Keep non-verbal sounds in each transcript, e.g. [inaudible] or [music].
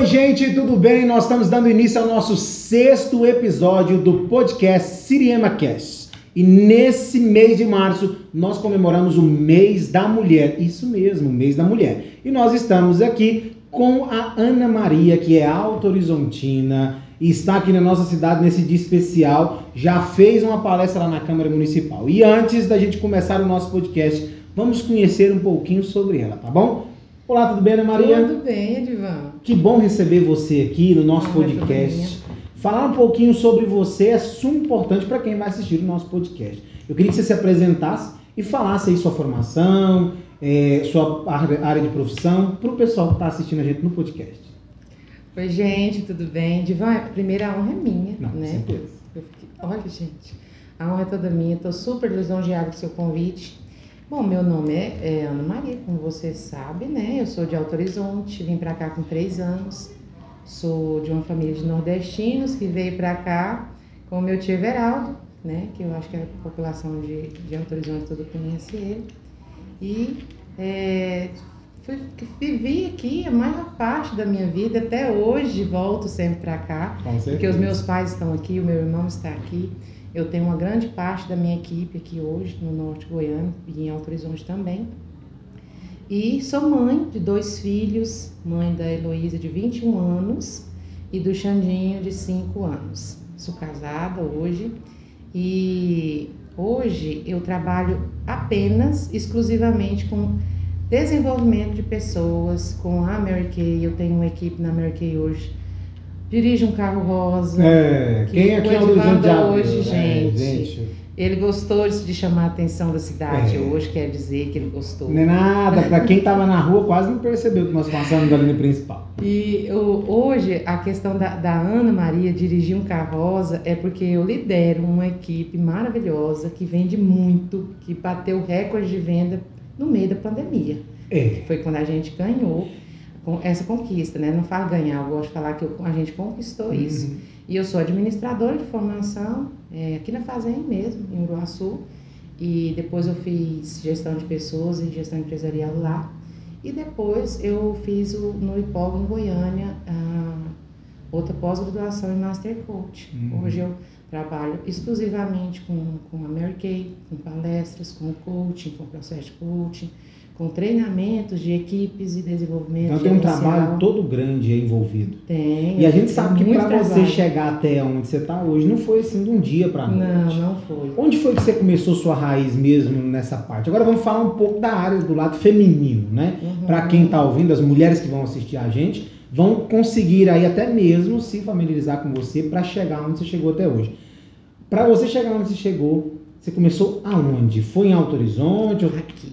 Oi, gente, tudo bem? Nós estamos dando início ao nosso sexto episódio do podcast Siriema Cast. E nesse mês de março, nós comemoramos o mês da mulher. Isso mesmo, o mês da mulher. E nós estamos aqui com a Ana Maria, que é Alto Horizontina e está aqui na nossa cidade nesse dia especial. Já fez uma palestra lá na Câmara Municipal. E antes da gente começar o nosso podcast, vamos conhecer um pouquinho sobre ela, tá bom? Olá, tudo bem, Ana Maria? Tudo bem, Edivan. Que bom receber você aqui no nosso podcast. Falar um pouquinho sobre você é super importante para quem vai assistir o nosso podcast. Eu queria que você se apresentasse e falasse aí sua formação, é, sua área de profissão, para o pessoal que está assistindo a gente no podcast. Oi, gente, tudo bem? Divan, a primeira honra é minha, Não, né? certeza. Fiquei- Olha, gente, a honra é toda minha. Estou super lisonjeada com o seu convite. Bom, meu nome é, é Ana Maria, como você sabe, né? Eu sou de Alto Horizonte, vim para cá com três anos. Sou de uma família de nordestinos que veio para cá com o meu tio Everaldo, né? Que eu acho que a população de, de Alto Horizonte toda conhece ele. E é, fui- vivi aqui a maior parte da minha vida, até hoje volto sempre para cá. Com Porque os meus pais estão aqui, o meu irmão está aqui. Eu tenho uma grande parte da minha equipe aqui hoje, no Norte Goiano e em Alto Horizonte também. E sou mãe de dois filhos, mãe da Heloísa de 21 anos e do Xandinho de 5 anos. Sou casada hoje e hoje eu trabalho apenas, exclusivamente com desenvolvimento de pessoas, com a Mary Kay. Eu tenho uma equipe na Mary Kay hoje. Dirijo um carro rosa. É, Que quem aqui é o Horizonte de banda Abril, hoje, né, gente. Ele gostou de chamar a atenção da cidade É. hoje, quer dizer que ele gostou. Não é nada, para quem estava na rua quase não percebeu que nós passamos da linha principal. E eu- hoje a questão da, da Ana Maria dirigir um carro rosa é porque eu lidero uma equipe maravilhosa que vende muito, que bateu recorde de venda no meio da pandemia. É, Foi quando a gente ganhou essa conquista, né? Não falo ganhar, eu gosto de falar que eu- a gente conquistou isso. Uhum. E eu sou administradora de formação é, aqui na Fazenda mesmo, em Uruaçu. E depois eu fiz gestão de pessoas e gestão empresarial lá. E depois eu fiz o, no IPOG em Goiânia a outra pós-graduação em Master Coach. Uhum. Hoje eu trabalho exclusivamente com, com a Mary Kay, com palestras, com coaching, com processo de coaching, com treinamentos de equipes e desenvolvimento Então tem um gerencial. trabalho todo grande envolvido. Tem. E a gente sabe que para você chegar até onde você está hoje, não foi assim de um dia para Não, noite. não foi. Onde foi que você começou sua raiz mesmo nessa parte? Agora vamos falar um pouco da área do lado feminino, né? Uhum. Para quem está ouvindo, as mulheres que vão assistir a gente vão conseguir aí até mesmo se familiarizar com você para chegar onde você chegou até hoje. Para você chegar onde você chegou, você começou aonde? Foi em Alto Horizonte? Aqui,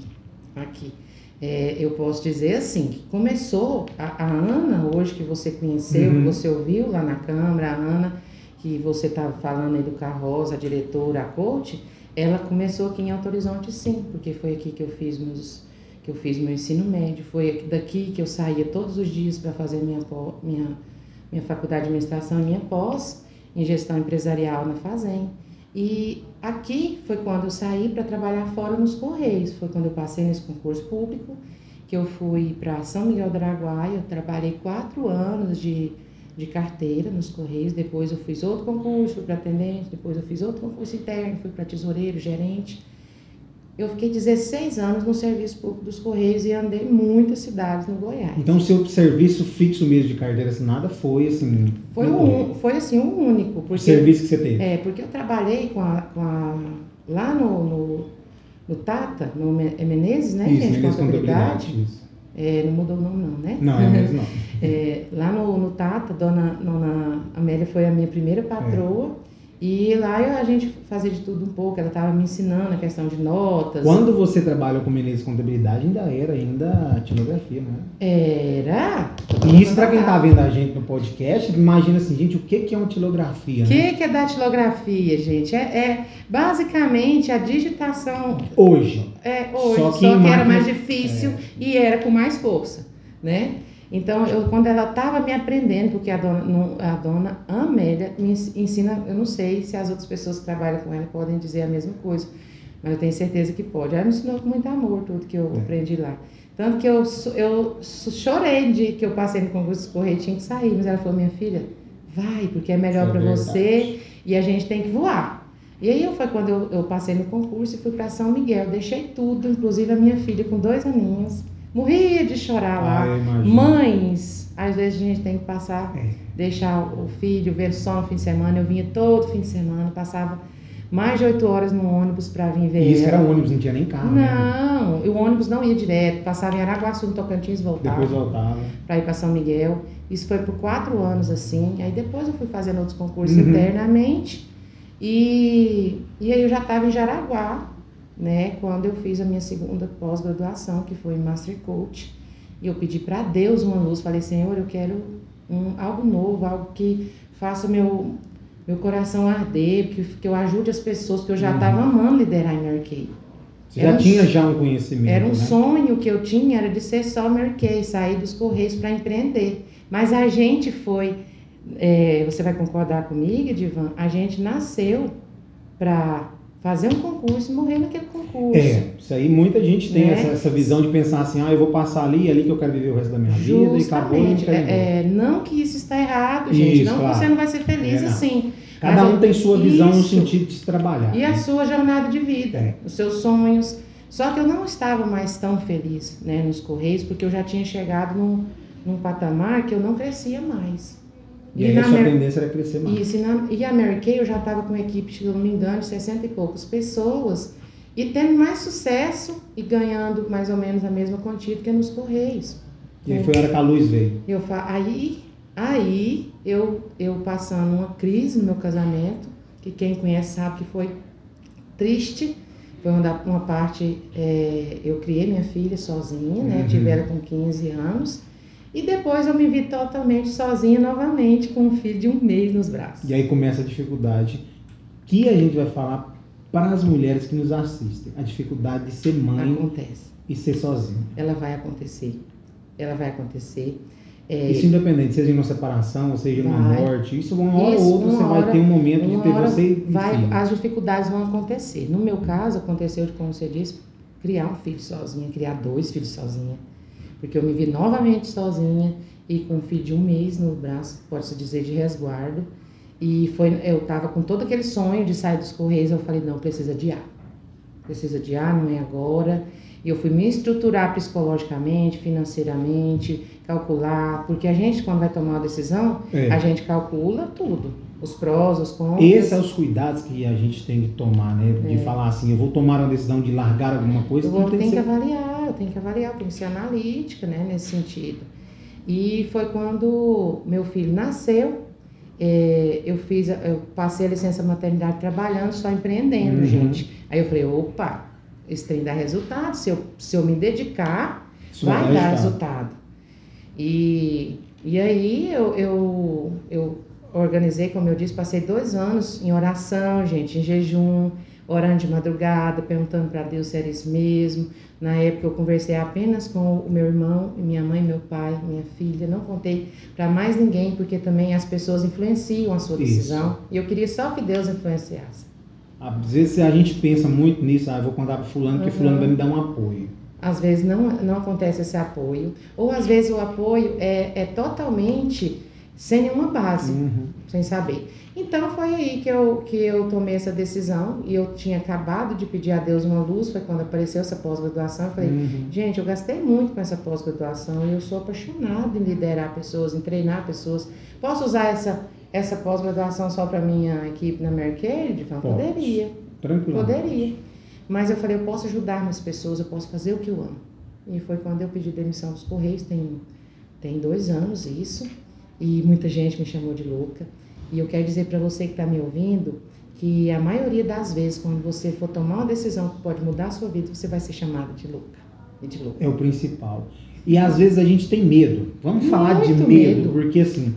aqui. É, eu posso dizer assim, que começou a, a Ana, hoje que você conheceu, Uhum. que você ouviu lá na Câmara, a Ana, que você estava falando aí do Carroza, a diretora, a coach, ela começou aqui em Alto Horizonte sim, porque foi aqui que eu fiz meus que eu fiz meu ensino médio, foi aqui- daqui que eu saía todos os dias para fazer minha, minha, minha faculdade de administração e minha pós em gestão empresarial na Fazem. E aqui foi quando eu saí para trabalhar fora nos Correios. Foi quando eu passei nesse concurso público, que eu fui para São Miguel do Araguaia. Eu trabalhei quatro anos de, de carteira nos Correios. Depois eu fiz outro concurso, fui para atendente. Depois eu fiz outro concurso interno, fui para tesoureiro, gerente. Eu fiquei 16 anos no serviço público dos Correios e andei em muitas cidades no Goiás. Então seu serviço fixo mesmo de carteira assinada foi assim. Foi, um, foi assim, um único. o Porque serviço que você teve. É, porque eu trabalhei com a, com a- lá no, no, no Tata, no é Menezes, né, Isso, gente? Menezes Contabilidade. Isso. É, não mudou o nome não, né? Não, é mesmo não. [laughs] É, lá no, no Tata, dona, dona Amélia foi a minha primeira patroa. E lá a gente fazia de tudo um pouco. Ela estava me ensinando a questão de notas. Quando você trabalhou com Menezes Contabilidade, ainda era ainda tilografia, né? Era? E isso para quem tá vendo a gente no podcast, imagina assim, gente, o que que é uma tilografia, O né? que, que é datilografia, gente? É, é basicamente a digitação Hoje. É, hoje, Só só que que, em era mais difícil e era com mais força, né? Então, eu, quando ela estava me aprendendo, porque a dona, a dona Amélia me ens- ensina, eu não sei se as outras pessoas que trabalham com ela podem dizer a mesma coisa, mas eu tenho certeza que pode. Ela me ensinou com muito amor tudo que eu É. aprendi lá. Tanto que eu, eu chorei de que eu passei no concurso tinha que sair. Mas ela falou, minha filha, vai, porque é melhor é para você e a gente tem que voar. E aí foi quando eu, eu passei no concurso e fui para São Miguel. Deixei tudo, inclusive a minha filha com dois aninhos. Morria de chorar lá. Ah, Mães, às vezes a gente tem que passar, é. deixar o filho ver só no fim de semana. Eu vinha todo fim de semana, passava mais de oito horas no ônibus para vir ver. E isso ela. era ônibus, não tinha nem carro. Né? Não, né? o ônibus não ia direto, passava em Araguaçu, no Tocantins, voltava. Depois voltava. Para ir para São Miguel. Isso foi por quatro anos assim. Aí depois eu fui fazendo outros concursos uhum. internamente. E, e aí eu já estava em Jaraguá, né? Quando eu fiz a minha segunda pós-graduação, que foi em Master Coach. E eu pedi para Deus uma luz. Falei, Senhor, eu quero um, algo novo, algo que faça meu meu coração arder, que, que eu ajude as pessoas, porque eu já estava uhum. amando liderar em Mary Kay. Você já um, tinha já um conhecimento, Era um né? sonho que eu tinha, era de ser só Mary Kay, sair dos Correios para empreender. Mas a gente foi, é, você vai concordar comigo, Divan, a gente nasceu para fazer um concurso e morrer naquele concurso. É, isso aí muita gente tem né? essa, essa, visão de pensar assim, ah, eu vou passar ali, é ali que eu quero viver o resto da minha Justamente. vida e acabou. Não, é, é, não que isso está errado, gente, isso, não claro. você não vai ser feliz é, assim. Cada um tem sua visão isso. no sentido de se trabalhar. E né? a sua jornada de vida, é. os seus sonhos. Só que eu não estava mais tão feliz né, nos Correios, porque eu já tinha chegado num, num patamar que eu não crescia mais. E, e aí a sua Mer... tendência era crescer mais. Isso, e, na... e a Mary Kay eu já estava com uma equipe, se não me engano, de 60 e poucas pessoas, e tendo mais sucesso e ganhando mais ou menos a mesma quantia que nos Correios. E aí foi a hora que a luz veio. Eu fa... Aí, aí eu, eu passando uma crise no meu casamento, que quem conhece sabe que foi triste, foi uma, uma parte, é, eu criei minha filha sozinha, né, uhum. tive ela com 15 anos, e depois eu me vi totalmente sozinha novamente, com um filho de um mês nos braços. E aí começa a dificuldade que a gente vai falar para as mulheres que nos assistem. A dificuldade de ser mãe Acontece. e ser sozinha. Ela vai acontecer. Ela vai acontecer. É, isso independente, seja numa separação, seja numa morte, isso uma hora ou outra você hora, vai ter um momento de ter você vai, As dificuldades vão acontecer. No meu caso, aconteceu, como você disse, criar um filho sozinha, criar dois filhos sozinha porque eu me vi novamente sozinha e com um filho de um mês no braço, pode-se dizer, de resguardo. E foi, eu estava com todo aquele sonho de sair dos Correios, eu falei, não, precisa adiar. Precisa adiar, não é agora. E eu fui me estruturar psicologicamente, financeiramente, calcular, porque a gente, quando vai tomar uma decisão, é. a gente calcula tudo. Os prós, os contras. Esses são os cuidados que a gente tem que tomar, né? De é. falar assim, eu vou tomar uma decisão de largar alguma coisa. Eu vou, tem que, ser... avaliar, eu tenho que avaliar, eu tenho que ser analítica, né? Nesse sentido. E foi quando meu filho nasceu, é, eu fiz, eu passei a licença maternidade trabalhando, só empreendendo, uhum. gente. Aí eu falei, opa, esse trem dá resultado, se eu, se eu me dedicar, Isso vai dar resultado. E, e aí eu, eu, eu organizei, como eu disse, passei dois anos em oração, gente, em jejum, orando de madrugada, perguntando para Deus se era isso mesmo. Na época eu conversei apenas com o meu irmão, minha mãe, meu pai, minha filha. Não contei para mais ninguém, porque também as pessoas influenciam a sua decisão. Isso. E eu queria só que Deus influenciasse. Às vezes a gente pensa muito nisso, ah, eu vou contar para fulano, que uhum. fulano vai me dar um apoio. Às vezes não, não acontece esse apoio. Ou às vezes o apoio é, é totalmente sem nenhuma base, uhum. Sem saber. Então foi aí que eu, que eu tomei essa decisão e eu tinha acabado de pedir a Deus uma luz, foi quando apareceu essa pós-graduação. Eu falei, uhum. gente, eu gastei muito com essa pós-graduação e eu sou apaixonada em liderar pessoas, em treinar pessoas. Posso usar essa, essa pós-graduação só para minha equipe na Mercade? Poderia. Tranquilo. Poderia. Mas eu falei, eu posso ajudar mais pessoas, eu posso fazer o que eu amo. E foi quando eu pedi demissão dos Correios, tem, tem dois anos isso e muita gente me chamou de louca. E eu quero dizer para você que está me ouvindo que a maioria das vezes, quando você for tomar uma decisão que pode mudar a sua vida, você vai ser chamada de louca. De louca. É o principal. E às vezes a gente tem medo. Vamos muito falar de medo, medo, porque assim.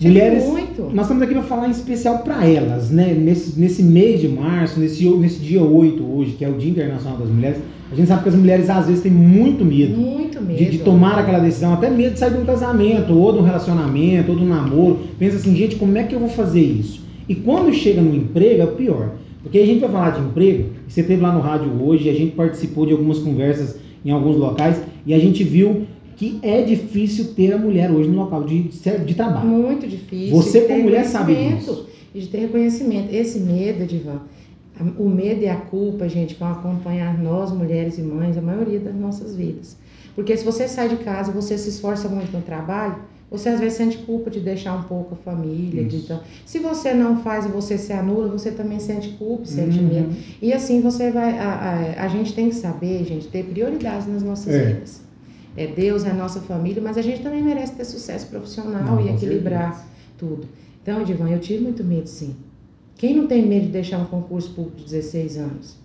mulheres, muito. nós estamos aqui para falar em especial para elas, né? Nesse, nesse mês de março, nesse, nesse dia 8 hoje, que é o Dia Internacional das Mulheres, a gente sabe que as mulheres às vezes têm muito medo. Muito medo. De, de, tomar aquela decisão, até medo de sair de um casamento, ou de um relacionamento, ou de um namoro. Pensa assim, gente, como é que eu vou fazer isso? E quando chega no emprego, é o pior. Porque a gente vai falar de emprego, você teve lá no rádio hoje, a gente participou de algumas conversas em alguns locais e a gente viu que é difícil ter a mulher hoje no local de, de trabalho. Muito difícil. Você, como mulher, sabe disso. E de ter reconhecimento. Esse medo, Divan, o medo e a culpa, gente, vão acompanhar nós, mulheres e mães, a maioria das nossas vidas. Porque se você sai de casa, você se esforça muito no trabalho, você às vezes sente culpa de deixar um pouco a família. De, então, se você não faz e você se anula, você também sente culpa, sente uhum. medo. E assim você vai. A, a, a, gente tem que saber, gente, ter prioridades nas nossas é. vidas. É Deus, é a nossa família, mas a gente também merece ter sucesso profissional não, e equilibrar certeza. tudo. Então, Divan, eu tive muito medo, sim. Quem não tem medo de deixar um concurso público de 16 anos?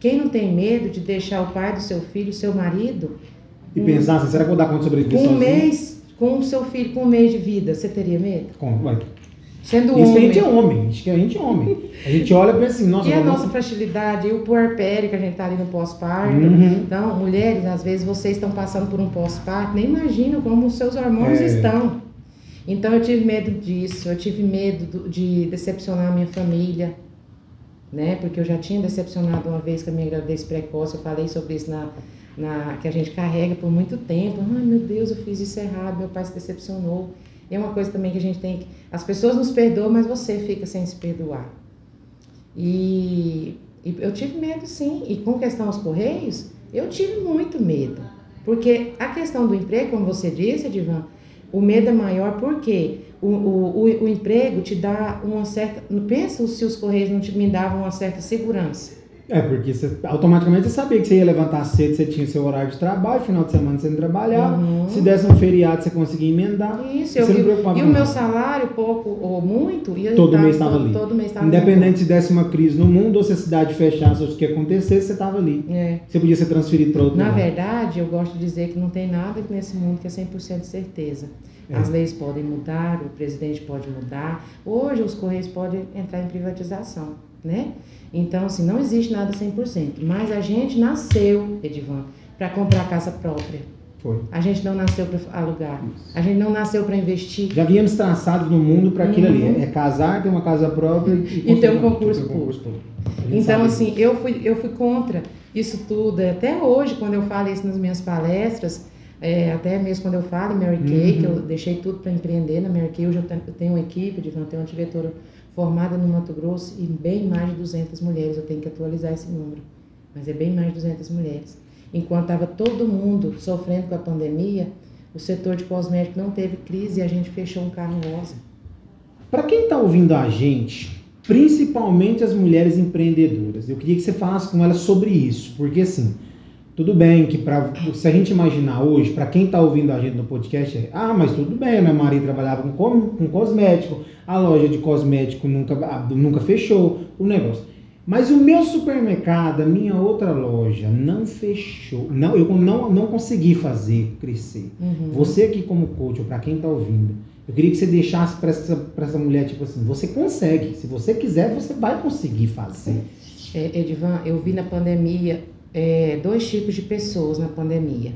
Quem não tem medo de deixar o pai do seu filho, o seu marido. E um, pensar assim, será que eu vou dar conta sobre isso? Com um mês com o seu filho com um mês de vida, você teria medo? Com, vai. Sendo Isso homem. que a gente é homem, que a gente é homem. A gente olha e pensa assim, nossa... E a nossa fragilidade, e o puerpério que a gente tá ali no pós-parto. Uhum. Então, mulheres, às vezes vocês estão passando por um pós-parto, nem imaginam como os seus hormônios é. estão. Então, eu tive medo disso, eu tive medo de decepcionar a minha família, né? Porque eu já tinha decepcionado uma vez com a minha gravidez precoce, eu falei sobre isso na na, que a gente carrega por muito tempo. Ai meu Deus, eu fiz isso errado, meu pai se decepcionou. E é uma coisa também que a gente tem que. As pessoas nos perdoam, mas você fica sem se perdoar. E, e eu tive medo sim. E com questão aos Correios, eu tive muito medo. Porque a questão do emprego, como você disse, Divan, o medo é maior porque o, o, o, o emprego te dá uma certa. Pensa se os Correios não te me davam uma certa segurança. É, porque você, automaticamente você sabia que você ia levantar cedo, você tinha seu horário de trabalho, final de semana você não trabalhava, uhum. se desse um feriado você conseguia emendar. Isso, eu, e o meu salário, pouco ou muito, ia todo mês estava ali. Todo mês estava Independente se desse uma crise no mundo ou se a cidade fechasse ou o que acontecesse, você estava ali. É. Você podia ser transferido para outro Na lugar. verdade, eu gosto de dizer que não tem nada nesse mundo que é 100% de certeza. É. As leis podem mudar, o presidente pode mudar. Hoje os Correios podem entrar em privatização, né? Então, assim, não existe nada 100%. Mas a gente nasceu, Edivan, para comprar casa própria. Foi. A gente não nasceu para alugar. A gente não nasceu para investir. Já viemos traçados no mundo para aquilo uhum. ali. É casar, ter uma casa própria e, e ter um concurso público. Então, assim, eu fui, eu fui contra isso tudo. Até hoje, quando eu falo isso nas minhas palestras, é, até mesmo quando eu falo em Mary Kay, uhum. que eu deixei tudo para empreender na Mary Kay, hoje eu tenho uma equipe, de tenho uma diretora formada no Mato Grosso e bem mais de 200 mulheres. Eu tenho que atualizar esse número, mas é bem mais de 200 mulheres. Enquanto estava todo mundo sofrendo com a pandemia, o setor de cosméticos não teve crise e a gente fechou um carro rosa. Para quem está ouvindo a gente, principalmente as mulheres empreendedoras, eu queria que você falasse com elas sobre isso, porque assim, tudo bem que pra, se a gente imaginar hoje, para quem está ouvindo a gente no podcast, é, ah, mas tudo bem, minha Maria trabalhava com, com cosmético, a loja de cosmético nunca, nunca fechou, o negócio. Mas o meu supermercado, a minha outra loja, não fechou. Não, eu não, não consegui fazer crescer. Uhum. Você aqui como coach, ou para quem está ouvindo, eu queria que você deixasse para essa, essa mulher, tipo assim, você consegue. Se você quiser, você vai conseguir fazer. É, Edivan, eu vi na pandemia é, dois tipos de pessoas na pandemia.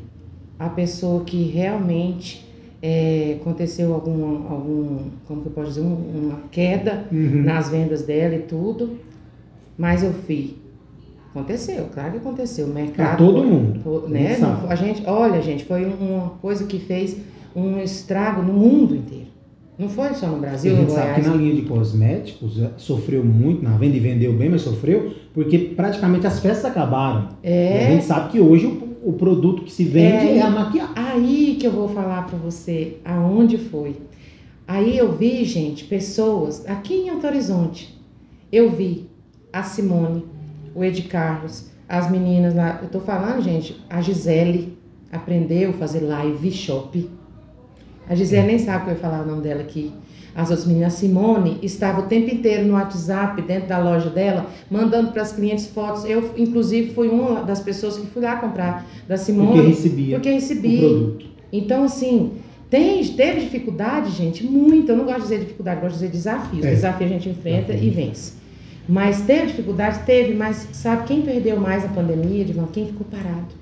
A pessoa que realmente é, aconteceu algum, algum, como que eu posso dizer, uma queda uhum. nas vendas dela e tudo, mas eu fui. Aconteceu, claro que aconteceu. O mercado. Pra todo mundo. Né? a gente, olha, gente, foi uma coisa que fez um estrago no mundo inteiro. Não foi só no Brasil, a gente sabe que na linha de cosméticos é, sofreu muito na venda e vendeu bem, mas sofreu porque praticamente as festas acabaram. É. a gente sabe que hoje o, o produto que se vende é, é a maquiagem. Aí que eu vou falar para você aonde foi. Aí eu vi, gente, pessoas aqui em Alto Horizonte. Eu vi a Simone, o Ed Carlos, as meninas lá. Eu tô falando, gente, a Gisele aprendeu a fazer live shop a Gisele nem sabe que eu ia falar o nome dela aqui. As outras meninas, a Simone, estava o tempo inteiro no WhatsApp, dentro da loja dela, mandando para as clientes fotos. Eu, inclusive, fui uma das pessoas que fui lá comprar da Simone. Porque recebia. Porque recebi. O produto. Então, assim, tem, teve dificuldade, gente? Muito. Eu não gosto de dizer dificuldade, eu gosto de dizer desafios. É. Desafio a gente enfrenta e vence. Mas teve dificuldade? Teve, mas sabe quem perdeu mais a pandemia, Divan? Quem ficou parado.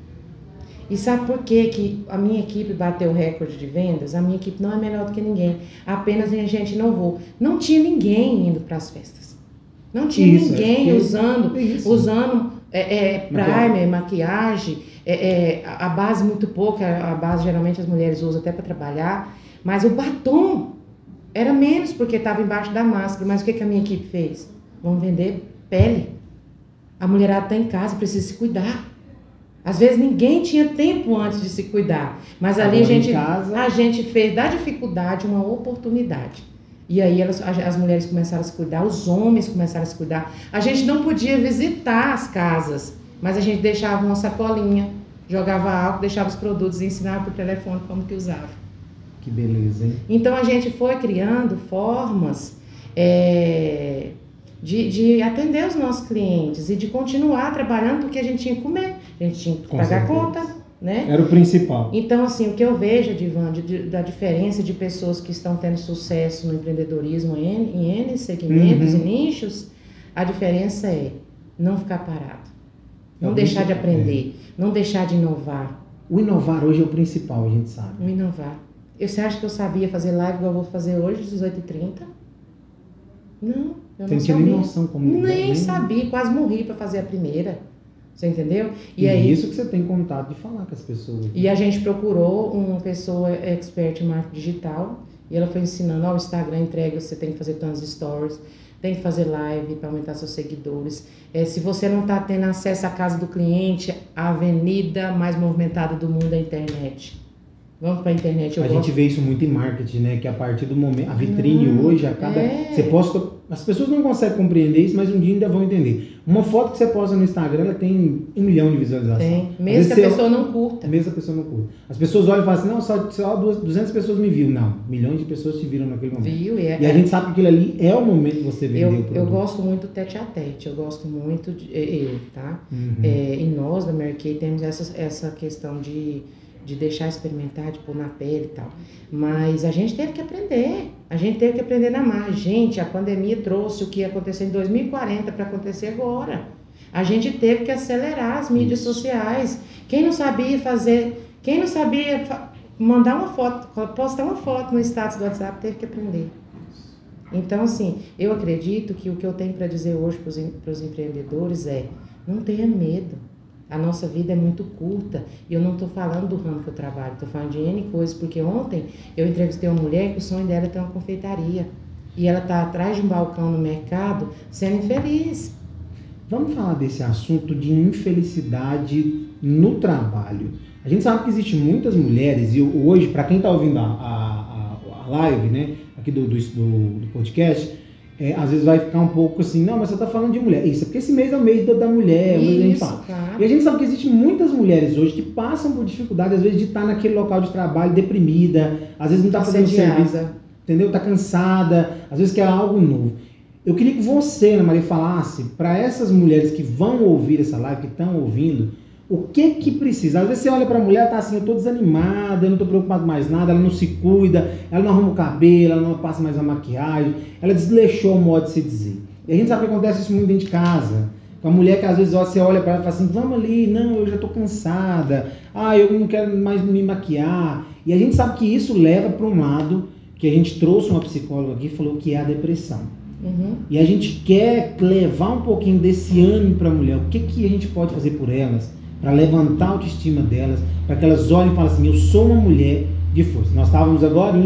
E sabe por que, que a minha equipe bateu o recorde de vendas? A minha equipe não é melhor do que ninguém. Apenas a gente não vou. Não tinha ninguém indo para as festas. Não tinha isso, ninguém é usando, usando É, é primer, maquiagem, é, é, a base muito pouca, a base geralmente as mulheres usam até para trabalhar, mas o batom era menos porque estava embaixo da máscara. Mas o que, que a minha equipe fez? Vamos vender pele. A mulherada está em casa, precisa se cuidar. Às vezes ninguém tinha tempo antes de se cuidar, mas ali a gente, a gente fez da dificuldade uma oportunidade. E aí elas, as mulheres começaram a se cuidar, os homens começaram a se cuidar. A gente não podia visitar as casas, mas a gente deixava uma sacolinha, jogava álcool, deixava os produtos e ensinava por telefone como que usava. Que beleza, hein? Então a gente foi criando formas é, de, de atender os nossos clientes e de continuar trabalhando porque a gente tinha que comer, a gente tinha que Com pagar certeza. conta, né? Era o principal. Então, assim, o que eu vejo, Divan, de, de, da diferença de pessoas que estão tendo sucesso no empreendedorismo em, em N segmentos uhum. e nichos, a diferença é não ficar parado, não é deixar de aprender, é. não deixar de inovar. O inovar hoje é o principal, a gente sabe. O inovar. Você acha que eu sabia fazer live igual eu vou fazer hoje, 18h30? Não, eu Tem não sabia. Nem noção como Nem, nem sabia, quase morri para fazer a primeira. Você entendeu? E, e aí, isso que você tem contato de falar com as pessoas. E a gente procurou uma pessoa expert em marketing digital e ela foi ensinando, ó, o Instagram entrega, você tem que fazer tantos stories, tem que fazer live para aumentar seus seguidores. É, se você não está tendo acesso à casa do cliente, a avenida mais movimentada do mundo é a internet. Vamos para a internet. A gosto. gente vê isso muito em marketing, né? Que a partir do momento. A vitrine hum, hoje, a cada. É. Você posta. As pessoas não conseguem compreender isso, mas um dia ainda vão entender. Uma foto que você posta no Instagram, ela tem um milhão de visualizações. Tem. Mesmo que a pessoa não curta. Mesmo que a pessoa não curta. As pessoas olham e falam assim: não, só, só 200 pessoas me viram. Não, milhões de pessoas te viram naquele momento. Viu? E, é, e a gente sabe que aquilo ali é o momento que você vendeu eu. Eu gosto muito do tete a tete. Eu gosto muito de. Eu, tá? Uhum. É, e nós da Mary Kay temos essa, essa questão de de deixar experimentar, de pôr na pele e tal. Mas a gente teve que aprender. A gente teve que aprender na marra. Gente, a pandemia trouxe o que ia acontecer em 2040 para acontecer agora. A gente teve que acelerar as mídias sociais. Quem não sabia fazer, quem não sabia mandar uma foto, postar uma foto no status do WhatsApp, teve que aprender. Então, assim, eu acredito que o que eu tenho para dizer hoje para os empreendedores é: não tenha medo. A nossa vida é muito curta e eu não estou falando do ramo que eu trabalho, estou falando de N coisas, porque ontem eu entrevistei uma mulher que o sonho dela é ter uma confeitaria e ela está atrás de um balcão no mercado sendo infeliz. Vamos falar desse assunto de infelicidade no trabalho. A gente sabe que existem muitas mulheres, e hoje, para quem está ouvindo a, a, a, live né, aqui do, do, do podcast, é, às vezes vai ficar um pouco assim, não, mas você está falando de mulher. Isso, é porque esse mês é o mês da, da mulher, Isso, a gente fala. Claro. E a gente sabe que existem muitas mulheres hoje que passam por dificuldade, às vezes, de estar naquele local de trabalho deprimida, às vezes não está fazendo serviço, entendeu? Está cansada, às vezes quer algo novo. Eu queria que você, Ana Maria, falasse para essas mulheres que vão ouvir essa live, que estão ouvindo, o que que precisa? Às vezes você olha para a mulher, tá assim, eu tô desanimada, eu não tô preocupado mais nada, ela não se cuida, ela não arruma o cabelo, ela não passa mais a maquiagem, ela desleixou o modo de se dizer. E a gente sabe que acontece isso muito dentro de casa. Com a mulher que às vezes você olha para ela e fala assim, vamos ali, não, eu já tô cansada, ah, eu não quero mais me maquiar. E a gente sabe que isso leva para um lado que a gente trouxe uma psicóloga aqui e falou que é a depressão. Uhum. E a gente quer levar um pouquinho desse ânimo para a mulher. O que, que a gente pode fazer por elas? Para levantar a autoestima delas, para que elas olhem e falem assim: eu sou uma mulher de força. Nós estávamos agora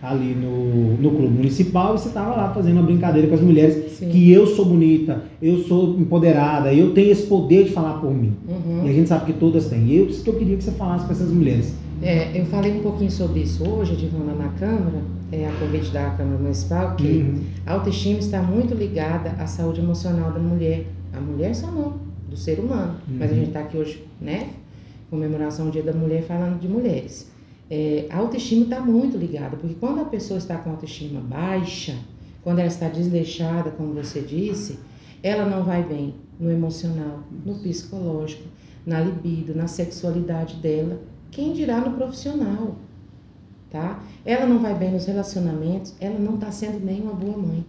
ali no, no clube municipal e você estava lá fazendo uma brincadeira com as mulheres Sim. que eu sou bonita, eu sou empoderada, eu tenho esse poder de falar por mim. Uhum. E a gente sabe que todas têm. E eu disse que eu queria que você falasse com essas mulheres. É, eu falei um pouquinho sobre isso hoje, Divana, na Câmara, é, a convite da Câmara Municipal, que uhum. a autoestima está muito ligada à saúde emocional da mulher. A mulher só não, do ser humano. Uhum. Mas a gente está aqui hoje, né? Comemoração do Dia da Mulher falando de mulheres. É, a autoestima está muito ligada, porque quando a pessoa está com autoestima baixa, quando ela está desleixada, como você disse, ela não vai bem no emocional, no psicológico, na libido, na sexualidade dela. Quem dirá no profissional, tá? Ela não vai bem nos relacionamentos, ela não está sendo nem uma boa mãe.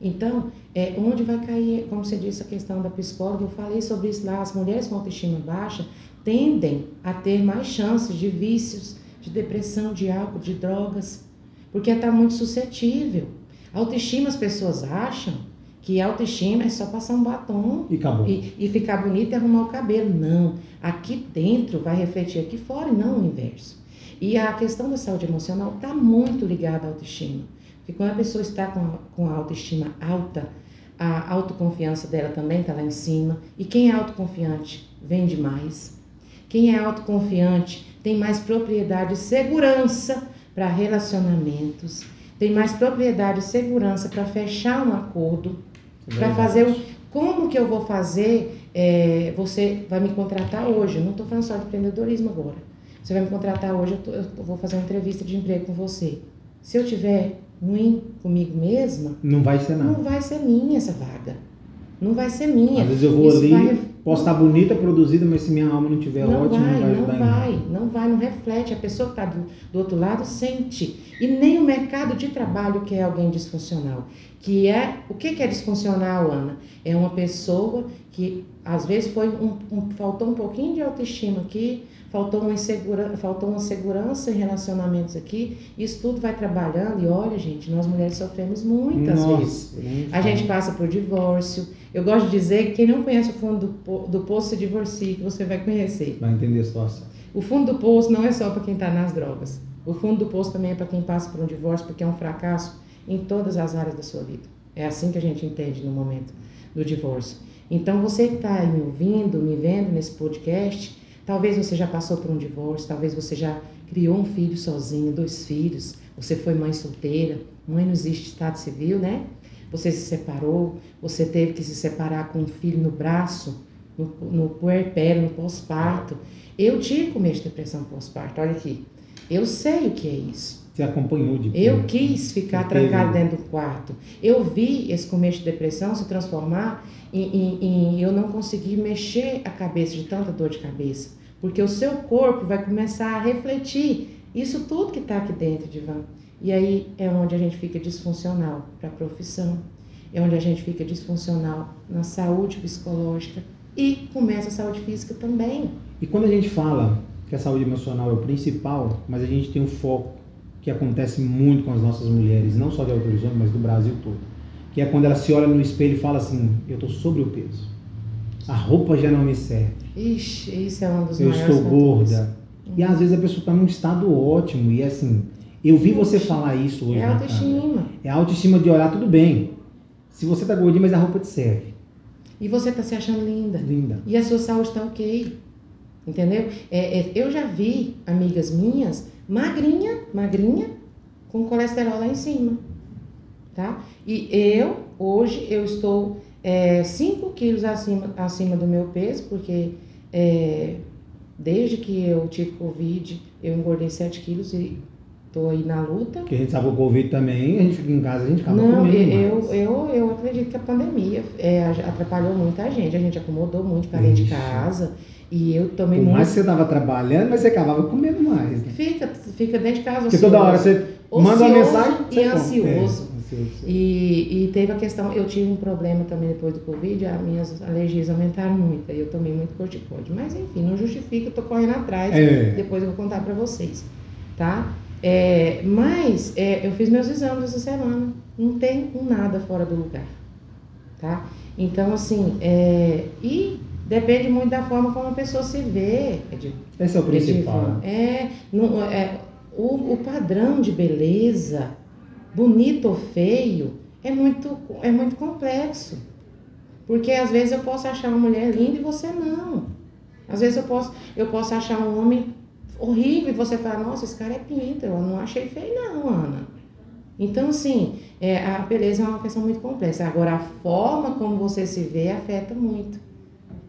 Então, é, onde vai cair, como você disse, a questão da psicóloga, eu falei sobre isso lá, as mulheres com autoestima baixa tendem a ter mais chances de vícios, de depressão, de álcool, de drogas, porque está muito suscetível. Autoestima as pessoas acham que autoestima é só passar um batom E acabou. e, e ficar bonita e arrumar o cabelo. Não. Aqui dentro vai refletir aqui fora e não o inverso. E a questão da saúde emocional está muito ligada à autoestima. Porque quando a pessoa está com a, com a autoestima alta, a autoconfiança dela também está lá em cima. E quem é autoconfiante vende mais. Quem é autoconfiante tem mais propriedade e segurança para relacionamentos, tem mais propriedade e segurança para fechar um acordo, É para fazer o. Como que eu vou fazer? é, você vai me contratar hoje. Eu não estou falando só de empreendedorismo agora. Você vai me contratar hoje, eu, tô- eu vou fazer uma entrevista de emprego com você. Se eu tiver ruim comigo mesma, Não vai ser nada. não vai ser minha essa vaga. Não vai ser minha. Às vezes eu vou Isso ali, vai- posso estar bonita, produzida, mas se minha alma não estiver não ótima, vai, não vai não ajudar em nada. vai, não vai, não reflete. A pessoa que está do, do outro lado sente. E nem o mercado de trabalho quer alguém disfuncional. Que é, o que que é disfuncional, Ana? É uma pessoa que às vezes foi um, um- faltou um pouquinho de autoestima aqui, faltou uma, insegura, faltou uma segurança em relacionamentos aqui. Isso tudo vai trabalhando e olha, gente, nós mulheres sofremos muitas Nossa, vezes. nem A gente passa por divórcio. Eu gosto de dizer que quem não conhece o fundo do, do poço se divorcie, que você vai conhecer. Vai entender a situação. O fundo do poço não é só para quem está nas drogas. O fundo do poço também é para quem passa por um divórcio, porque é um fracasso em todas as áreas da sua vida. É assim que a gente entende no momento do divórcio. Então, você que está me ouvindo, me vendo nesse podcast, talvez você já passou por um divórcio, talvez você já criou um filho sozinho, dois filhos, você foi mãe solteira, mãe não existe estado civil, né? Você se separou, você teve que se separar com um filho no braço, no, no puerpério, no pós-parto. Eu tive começo de depressão pós-parto, olha aqui. Eu sei o que é isso. Você acompanhou de Eu perto. quis ficar trancado dentro do quarto. Eu vi esse começo de depressão se transformar em, em- em eu não conseguir mexer a cabeça de tanta dor de cabeça. Porque o seu corpo vai começar a refletir isso tudo que está aqui dentro, Divan. E aí é onde a gente fica disfuncional para a profissão. É onde a gente fica disfuncional na saúde psicológica e começa a saúde física também. E quando a gente fala que a saúde emocional é o principal, mas a gente tem um foco que acontece muito com as nossas mulheres, não só de Alto Horizonte, mas do Brasil todo, que é quando ela se olha no espelho e fala assim, eu estou sobre o peso. A roupa já não me serve. Ixi, isso é um dos eu estou fatores. gorda. E às vezes a pessoa está num estado ótimo e assim, eu vi você falar isso hoje. É autoestima. É autoestima de olhar tudo bem. Se você tá gordinho, mas a roupa te serve. E você tá se achando linda. Linda. E a sua saúde tá ok. Entendeu? É, é, eu já vi amigas minhas, magrinha, magrinha, com colesterol lá em cima. Tá? E eu, hoje, eu estou 5 quilos acima, acima do meu peso, porque é, desde que eu tive Covid, eu engordei 7 quilos e tô aí na luta. Porque a gente sabe o Covid também, a gente fica em casa, a gente acaba Não, comendo eu, mais. eu, eu acredito que a pandemia é, atrapalhou muita gente. A gente acomodou muito para dentro de casa. E eu tomei Por muito. mais que você tava trabalhando, mas você acabava comendo mais, né? Fica, fica dentro de casa. Porque toda hora você manda uma mensagem e você ansioso. É, ansioso. E, e teve a questão, eu tive um problema também depois do Covid, as minhas alergias aumentaram muito, aí eu tomei muito corticóide. Mas enfim, não justifica, eu tô correndo atrás, É. depois eu vou contar pra vocês, tá? É, mas é, eu fiz meus exames essa semana, não tem um nada fora do lugar, tá? Então, assim, é, e depende muito da forma como a pessoa se vê, Edil. Esse é o principal. É, não, é o, o padrão de beleza, bonito ou feio, é muito, é muito complexo. Porque às vezes eu posso achar uma mulher linda e você não. Às vezes eu posso, eu posso achar um homem horrível você fala, nossa, esse cara é pinta, eu não achei feio não, Ana. Então, assim, é, a beleza é uma questão muito complexa. Agora, a forma como você se vê afeta muito.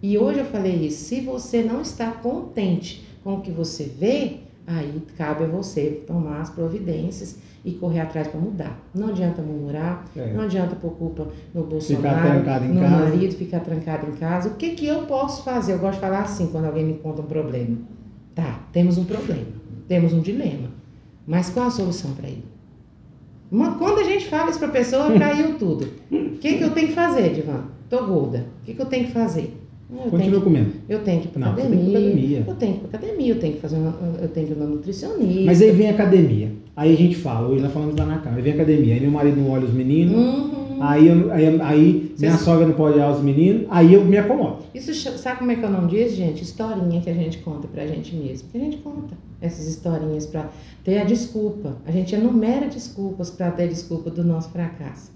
E hoje eu falei isso, se você não está contente com o que você vê, aí cabe a você tomar as providências e correr atrás para mudar. Não adianta murmurar, É. não adianta pôr culpa no Bolsonaro, no casa. marido, ficar trancado em casa. O que, que eu posso fazer? Eu gosto de falar assim quando alguém me conta um problema. Tá, temos um problema, temos um dilema. Mas qual a solução para ele? Uma- quando a gente fala isso para a pessoa, [laughs] caiu tudo. O que, que eu tenho que fazer, Divan? Tô gorda. O que, que eu tenho que fazer? Eu tenho Continua comendo. eu tenho que ir pra Não, você tem que ir academia, academia. Eu tenho que ir pra academia, eu tenho que fazer uma, eu tenho que ir na nutricionista. Mas aí vem a academia. Aí a gente fala, hoje nós falamos lá na câmera, aí vem a academia. Aí meu marido não olha os meninos, Uhum. Aí, eu- aí, aí minha Vocês- sogra não pode olhar os meninos, aí eu me acomodo. Isso sabe como é que eu não diz, gente? Historinha que a gente conta pra gente mesmo. Que a gente conta essas historinhas pra ter a desculpa. A gente enumera desculpas pra ter desculpa do nosso fracasso.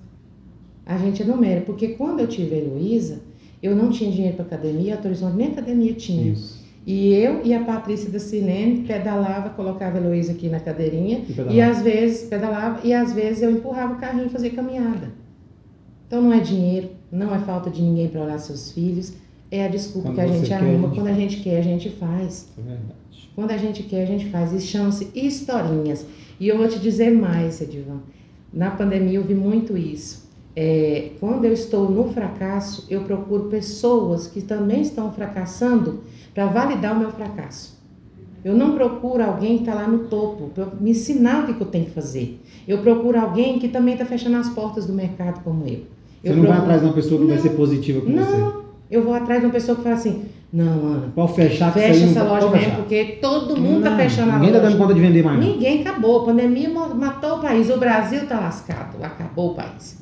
A gente enumera, porque quando eu tive a Heloísa, eu não tinha dinheiro pra academia, a Horizonte nem academia tinha. Isso. E eu e a Patrícia da Cinene pedalava, colocava a Heloísa aqui na cadeirinha E e às vezes pedalava e às vezes eu empurrava o carrinho e fazia caminhada. Então não é dinheiro, não é falta de ninguém para olhar seus filhos, é a desculpa Quando que a gente quer, a arruma. gente Quando a gente quer, a gente faz. É verdade. Quando a gente quer, a gente faz. Isso chama-se historinhas. E eu vou te dizer mais, Edivan. Na pandemia eu vi muito isso. É, quando eu estou no fracasso, eu procuro pessoas que também estão fracassando para validar o meu fracasso. Eu não procuro alguém que está lá no topo para me ensinar o que, que eu tenho que fazer. Eu procuro alguém que também está fechando as portas do mercado como eu. Você eu não vai procuro- atrás de uma pessoa que vai Não. ser positiva com você. Não, eu vou atrás de uma pessoa que fala assim: não, Ana, Pode fechar que fecha não essa loja mesmo, porque todo mundo tá Não, fechando a Ninguém loja. tá dando conta de vender mais. não. Ninguém acabou. A pandemia ma- matou o país. O Brasil tá lascado. Acabou o país.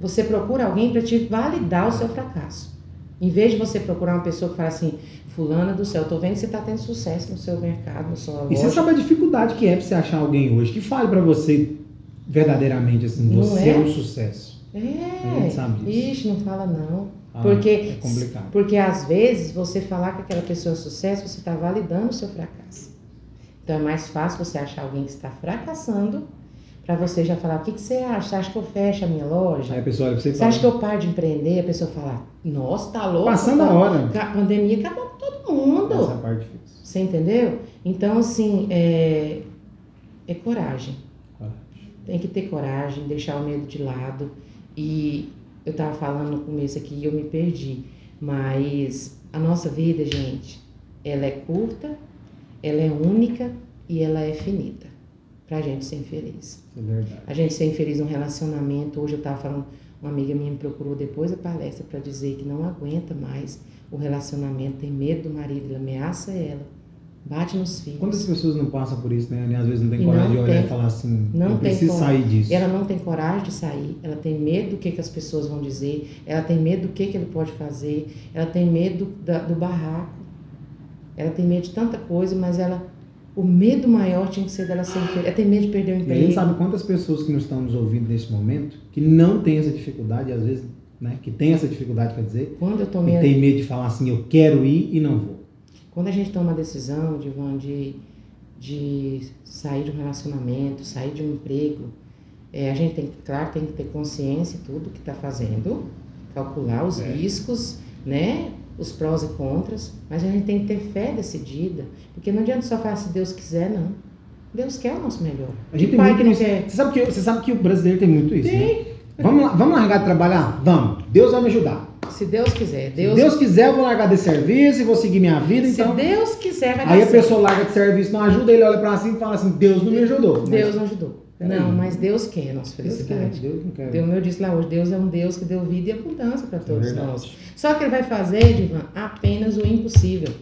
Você procura alguém para te validar o seu fracasso. Em vez de você procurar uma pessoa que fala assim, fulana do céu, tô vendo que você tá tendo sucesso no seu mercado, na sua E você loja. sabe a dificuldade que é pra você achar alguém hoje que fale pra você verdadeiramente assim, Não você é? é? um sucesso. A É. sabe disso. Ixi, não fala não. Ah, Porque- é complicado. Porque às vezes você falar que aquela pessoa é sucesso, você está validando o seu fracasso. Então é mais fácil você achar alguém que está fracassando para você já falar: o que, que você acha? Você acha que eu fecho a minha loja? Aí a pessoa você Você fala, acha que eu paro de empreender? A pessoa fala: nossa, tá louco? passando a tá- hora. A pandemia acabou com todo mundo. Essa é a parte difícil. Você entendeu? Então, assim, é, é coragem. Coragem. Tem que ter coragem, deixar o medo de lado. E eu tava falando no começo aqui e eu me perdi. Mas a nossa vida, gente, ela é curta, ela é única e ela é finita. Pra gente ser infeliz. Isso é verdade. A gente ser infeliz num relacionamento. Hoje eu tava falando, uma amiga minha me procurou depois da palestra para dizer que não aguenta mais o relacionamento, tem medo do marido, ele ameaça ela, bate nos filhos. Quantas pessoas não passam por isso, né? E às vezes não tem E coragem de olhar e falar assim, não eu preciso sair disso. Ela não tem coragem de sair, ela tem medo do que, que as pessoas vão dizer, ela tem medo do que, que ele pode fazer, ela tem medo da- do barraco, ela tem medo de tanta coisa, mas ela. O medo maior tinha que ser dela ser infeliz. Ela tem medo de perder o E a gente emprego. sabe quantas pessoas que não estão nos ouvindo nesse momento, que não tem essa dificuldade, às vezes, né? Que tem essa dificuldade, quer dizer, Quando eu e tomei. a- tem medo de falar assim, eu quero ir e não vou. Quando a gente toma a decisão, Divan, de, de sair de um relacionamento, sair de um emprego, é, a gente tem, claro, tem que ter consciência de tudo que está fazendo, calcular os É. riscos, né? Os prós e contras, mas a gente tem que ter fé decidida, porque não adianta só falar se Deus quiser, não. Deus quer o nosso melhor. A gente Que tem pai que não quer? Você sabe, que, você sabe que o brasileiro tem muito isso, né? Vamos, lá, vamos largar de trabalhar? Vamos. Deus vai me ajudar. Se Deus quiser, Se Deus, Deus quiser, eu vou largar desse serviço e vou seguir minha vida, se então... Deus quiser, vai Aí dar a certo. pessoa larga de serviço, não ajuda, ele olha pra cima e fala assim, Deus não me ajudou. Mas Deus não ajudou. Peraí. Não, mas Deus quer a nossa Deus felicidade. quer, Deus não quer. Deus, eu disse lá hoje, Deus é um Deus que deu vida e abundância para todos É nós. Só que ele vai fazer, Divan, apenas o impossível.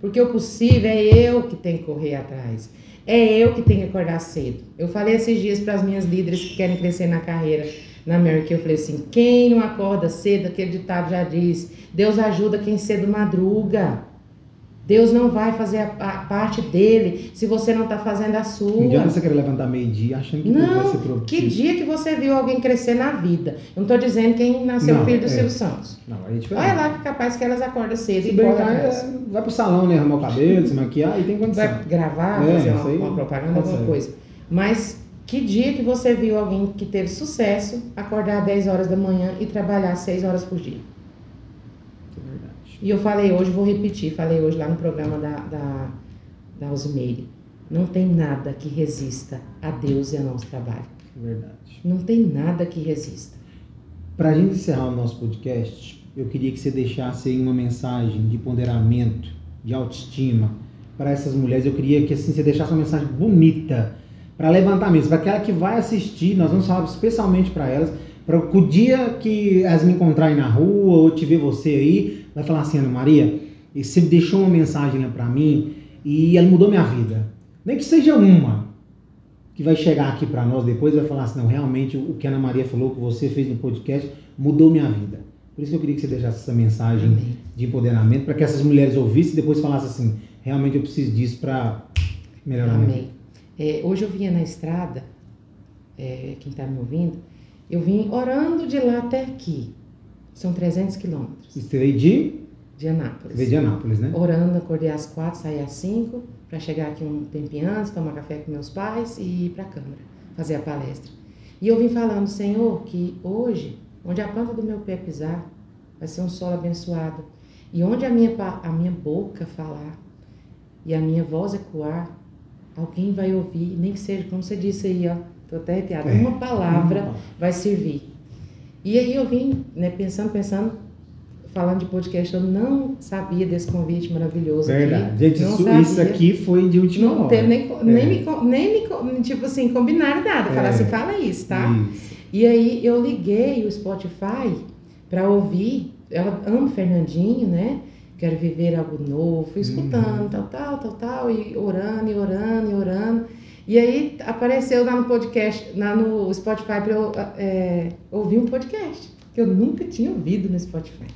Porque o possível é eu que tenho que correr atrás. É eu que tenho que acordar cedo. Eu falei esses dias para as minhas líderes que querem crescer na carreira na América, eu falei assim, quem não acorda cedo, aquele ditado já diz, Deus ajuda quem cedo madruga. Deus não vai fazer a, parte dele se você não está fazendo a sua. Não adianta você querer levantar meio-dia achando que tudo vai ser Não, produtivo. que dia que você viu alguém crescer na vida? Eu não tô dizendo quem nasceu Não, filho do é. Silvio Santos. Não, é diferente. Olha lá que capaz que elas acordam cedo Se e brincar, atrás. é, vai pro salão, né? Arrumar o cabelo, se maquiar, aí tem condição. Vai gravar, É, fazer uma, uma propaganda, pode alguma coisa. Mas que dia que você viu alguém que teve sucesso acordar às 10 horas da manhã e trabalhar 6 horas por dia? É verdade. E eu falei hoje, vou repetir, falei hoje lá no programa da, da, da Osimeire. Não tem nada que resista a Deus e ao nosso trabalho. É verdade. Não tem nada que resista. Pra gente encerrar o nosso podcast, eu queria que você deixasse aí uma mensagem de ponderamento, de autoestima para essas mulheres. Eu queria que assim, você deixasse uma mensagem bonita para levantar mesmo, para aquela que vai assistir, nós vamos falar especialmente para elas, para o dia que elas me encontrarem na rua ou te ver você aí, vai falar assim, Ana Maria, você deixou uma mensagem lá para mim e ela mudou minha vida. Nem que seja uma. que vai chegar aqui para nós depois e vai falar assim, não, realmente o que a Ana Maria falou, que você fez no podcast, mudou minha vida. Por isso que eu queria que você deixasse essa mensagem Amém. de empoderamento, para que essas mulheres ouvissem e depois falassem assim, realmente eu preciso disso para melhorar a minha vida. É, hoje eu vinha na estrada, é, quem está me ouvindo, eu vim orando de lá até aqui. São 300 quilômetros veio de, de Anápolis. veio de Anápolis, né? Orando, acordei às quatro, saí às cinco, para chegar aqui um tempinho antes, tomar café com meus pais e ir para a Câmara, fazer a palestra. E eu vim falando, Senhor, que hoje, onde a planta do meu pé pisar, vai ser um solo abençoado. E onde a minha, a minha boca falar e a minha voz ecoar, alguém vai ouvir, nem que seja, como você disse aí, ó, tô até arrepiada, É. uma palavra vai servir. E aí eu vim, né, pensando, pensando, falando de podcast, eu não sabia desse convite maravilhoso Verdade. aqui. Gente, não isso, aqui foi de última Não hora. teve nem, co- nem, É. me, nem me, tipo assim, combinaram nada. É. assim, fala isso, tá? Isso. E aí eu liguei o Spotify para ouvir. Ela ama o Fernandinho, né? Quero viver algo novo. Fui escutando, Uhum. tal, tal, tal, tal, e orando, e orando, e orando. E aí apareceu lá no podcast, lá no Spotify para eu é, ouvir um podcast que eu nunca tinha ouvido no Spotify.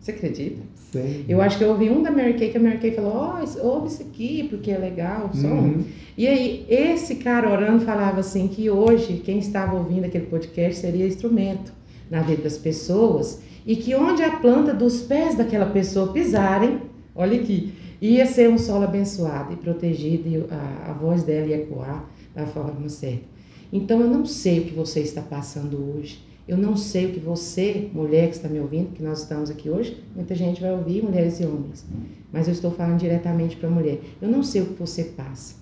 Você acredita? Sei. Eu acho que eu ouvi um da Mary Kay, que a Mary Kay falou, ó, isso- ouve isso aqui, porque é legal som. Uhum. E aí, esse cara orando falava assim que hoje quem estava ouvindo aquele podcast seria instrumento na vida das pessoas e que onde a planta dos pés daquela pessoa pisarem, olha aqui, ia ser um solo abençoado e protegido e a, a voz dela ia ecoar da forma certa. Então eu não sei o que você está passando hoje. Eu não sei o que você, mulher que está me ouvindo, que nós estamos aqui hoje, muita gente vai ouvir, mulheres e homens. Mas eu estou falando diretamente para a mulher. Eu não sei o que você passa.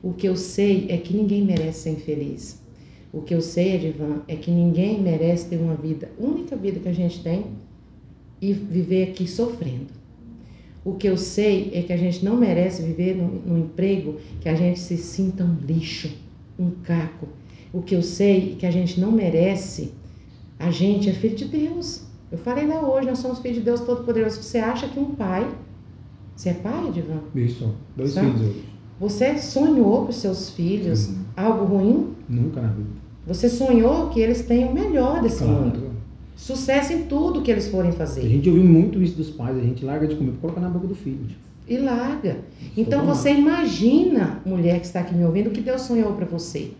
O que eu sei é que ninguém merece ser infeliz. O que eu sei, Edivan, é que ninguém merece ter uma vida, única vida que a gente tem, e viver aqui sofrendo. O que eu sei é que a gente não merece viver num, num emprego que a gente se sinta um lixo, um caco. O que eu sei é que a gente não merece, a gente é filho de Deus. Eu falei lá hoje, nós somos filhos de Deus Todo-Poderoso. Você acha que um pai, você é pai, Edivan? Isso. Dois Sabe? filhos hoje. Você sonhou para os seus filhos Sim. algo ruim? Nunca na vida. Você sonhou que eles tenham o melhor desse mundo. Claro. Sucesso em tudo que eles forem A fazer. gente ouviu muito isso dos pais, a gente larga de comer pra colocar na boca do filho. E larga. Então tomar. você imagina, mulher que está aqui me ouvindo, o que Deus sonhou para você.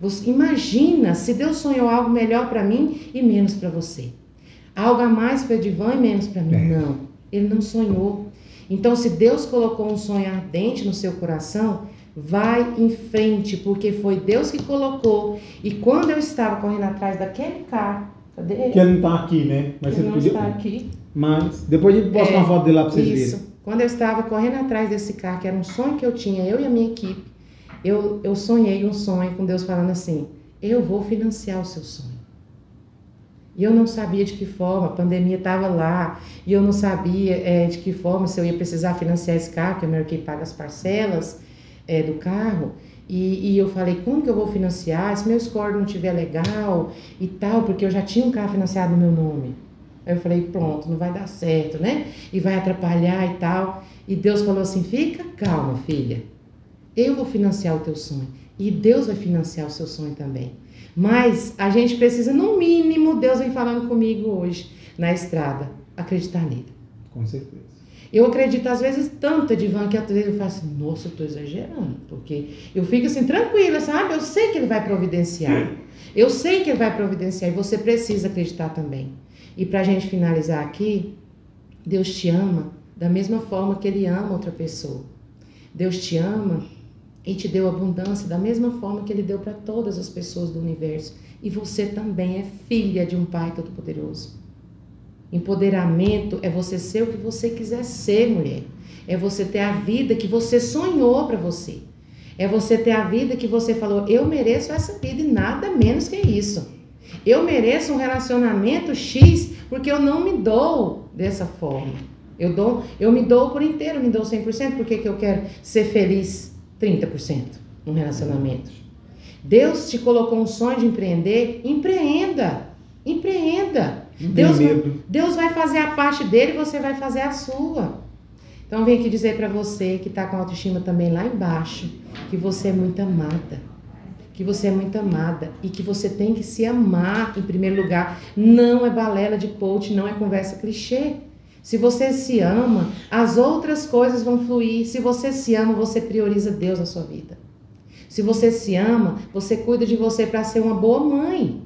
Você imagina se Deus sonhou algo melhor para mim e menos para você. Algo a mais para Edivan e menos para mim. É. Não. Ele não sonhou. Então, se Deus colocou um sonho ardente no seu coração, vai em frente, porque foi Deus que colocou. E quando eu estava correndo atrás daquele carro, cadê ele? Que ele não tá aqui, né? Mas Ele não podia. está aqui. Mas depois a gente posta É, uma foto dele lá pra vocês Isso. verem. Quando eu estava correndo atrás desse carro, que era um sonho que eu tinha, eu e a minha equipe, eu, eu sonhei um sonho com Deus falando assim: eu vou financiar o seu sonho. E eu não sabia de que forma, a pandemia estava lá, e eu não sabia é, de que forma se eu ia precisar financiar esse carro, que a Mary Kay paga as parcelas é, do carro. E, e eu falei, como que eu vou financiar? Se meu score não estiver legal e tal, porque eu já tinha um carro financiado no meu nome. Aí eu falei, pronto, não vai dar certo, né? E vai atrapalhar e tal. E Deus falou assim: fica calma, filha. Eu vou financiar o teu sonho. E Deus vai financiar o seu sonho também. Mas a gente precisa, no mínimo, Deus vem falando comigo hoje, na estrada, acreditar nele. Com certeza. Eu acredito, às vezes, tanto, Edivan, que às vezes eu falo assim, nossa, eu tô exagerando. Porque eu fico assim, tranquila, sabe? Eu sei que ele vai providenciar. Eu sei que ele vai providenciar e você precisa acreditar também. E pra gente finalizar aqui, Deus te ama da mesma forma que ele ama outra pessoa. Deus te ama e te deu abundância da mesma forma que ele deu para todas as pessoas do universo. E você também é filha de um Pai Todo-Poderoso. Empoderamento é você ser o que você quiser ser, mulher. É você ter a vida que você sonhou para você. É você ter a vida que você falou, eu mereço essa vida e nada menos que isso. Eu mereço um relacionamento X porque eu não me dou dessa forma. Eu dou, eu me dou por inteiro, me dou 100%, porque que eu quero ser feliz 30% num relacionamento. Deus te colocou um sonho de empreender, empreenda. Empreenda. Não Deus, medo. Deus vai fazer a parte dele e você vai fazer a sua. Então, eu vim aqui dizer para você que está com a autoestima também lá embaixo, que você é muito amada. que você é muito amada e que você tem que se amar em primeiro lugar. Não é balela de coach, não é conversa clichê. Se você se ama, as outras coisas vão fluir. Se você se ama, você prioriza Deus na sua vida. Se você se ama, você cuida de você para ser uma boa mãe.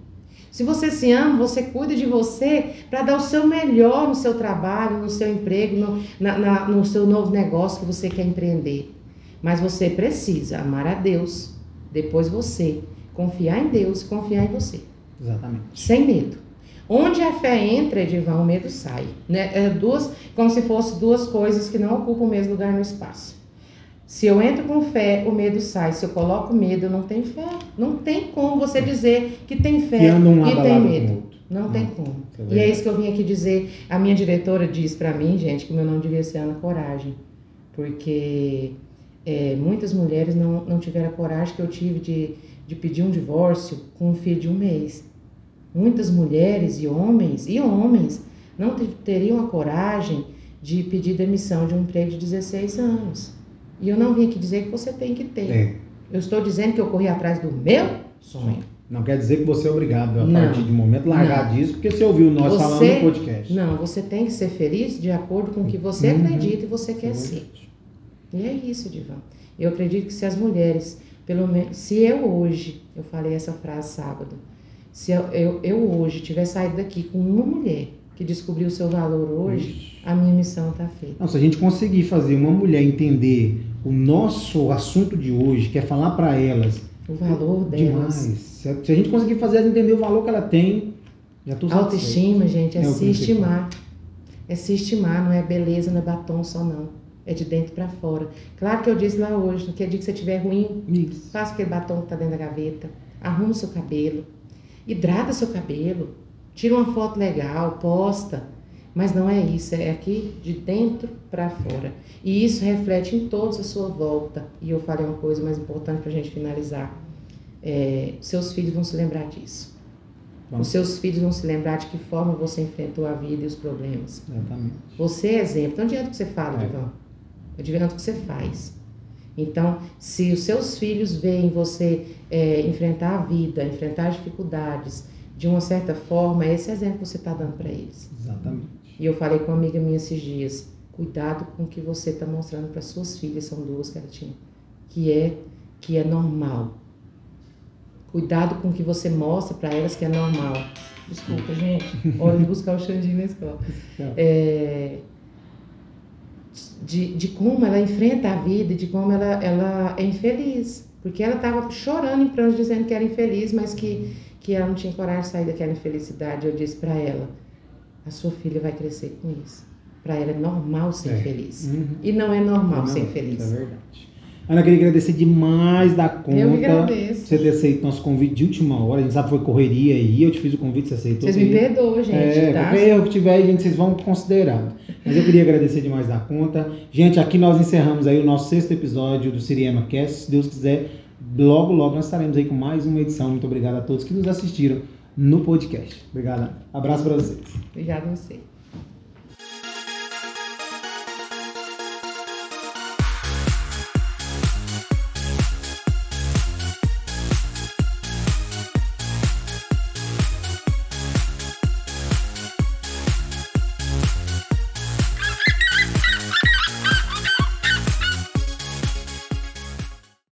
Se você se ama, você cuida de você para dar o seu melhor no seu trabalho, no seu emprego, no, na, na, no seu novo negócio que você quer empreender. Mas você precisa amar a Deus, depois você confiar em Deus, confiar em você. Exatamente. Sem medo. Onde a fé entra, Edivan, o medo sai. Né? É duas, como se fossem duas coisas que não ocupam o mesmo lugar no espaço. Se eu entro com fé, o medo sai. Se eu coloco medo, eu não tenho fé. Não tem como você dizer que tem fé um e tem medo. Não tem como. É e é isso que eu vim aqui dizer. A minha diretora diz para mim, gente, que meu nome devia ser Ana Coragem. Porque é, muitas mulheres não, não tiveram a coragem que eu tive de, de pedir um divórcio com um filho de um mês. Muitas mulheres e homens, e homens, não teriam a coragem de pedir demissão de um emprego de 16 anos. E eu não vim aqui dizer que você tem que ter. É. Eu estou dizendo que eu corri atrás do meu sonho. Não quer dizer que você é obrigado a não, partir de um momento largar não. disso, porque você ouviu nós você, falando no podcast. Não, você tem que ser feliz de acordo com o que você uhum. acredita e você quer ser. E é isso, Divan. Eu acredito que se as mulheres, pelo menos, se eu hoje, eu falei essa frase sábado, se eu, eu, eu hoje tiver saído daqui com uma mulher que descobriu o seu valor hoje, Ixi. a minha missão está feita. Não, se a gente conseguir fazer uma mulher entender o nosso assunto de hoje, que é falar para elas o valor delas. Demais. Se a, gente conseguir fazer ela entender o valor que ela tem, já estou Autoestima, gente, é, é se estimar. É se estimar, não é beleza, não é batom só não. É de dentro para fora. Claro que eu disse lá hoje, no que dia que você estiver ruim, Isso. faça aquele batom que está dentro da gaveta, arruma o seu cabelo, hidrata seu cabelo, tira uma foto legal, posta. Mas não é isso, é aqui de dentro para fora. E isso reflete em todos a sua volta. E eu falei uma coisa mais importante para a gente finalizar. É, seus filhos vão se lembrar disso. Bom. Os seus filhos vão se lembrar de que forma você enfrentou a vida e os problemas. Exatamente. Você é exemplo. Não adianta o que você fala, é. Divão. Adivinha o que você faz. Então, se os seus filhos veem você é, enfrentar a vida, enfrentar as dificuldades de uma certa forma, esse exemplo que você está dando para eles. Exatamente. E eu falei com uma amiga minha esses dias: cuidado com o que você está mostrando para suas filhas, são duas que ela tinha, que é que é normal. Cuidado com o que você mostra para elas que é normal. Desculpa, gente. [laughs] Olha, buscar o Xandinho na escola. É, de, de como ela enfrenta a vida, de como ela, ela é infeliz. Porque ela estava chorando em prantos, dizendo que era infeliz, mas que, que ela não tinha coragem de sair daquela infelicidade. Eu disse para ela: a sua filha vai crescer com isso. Para ela é normal ser é. feliz. Uhum. E não é normal não, ser feliz. É verdade. Ana, queria agradecer demais da conta. Eu que agradeço. Você ter aceito nosso convite de última hora. A gente sabe que foi correria aí. Eu te fiz o convite, você aceitou. Vocês me perdoam, gente. É, tá? qualquer erro que tiver aí, gente, vocês vão considerar. Mas eu queria agradecer demais da conta. Gente, aqui nós encerramos aí o nosso sexto episódio do Siriema Cast. Se Deus quiser, logo, logo nós estaremos aí com mais uma edição. Muito obrigado a todos que nos assistiram no podcast. Obrigado. Abraço para vocês. Obrigado a você.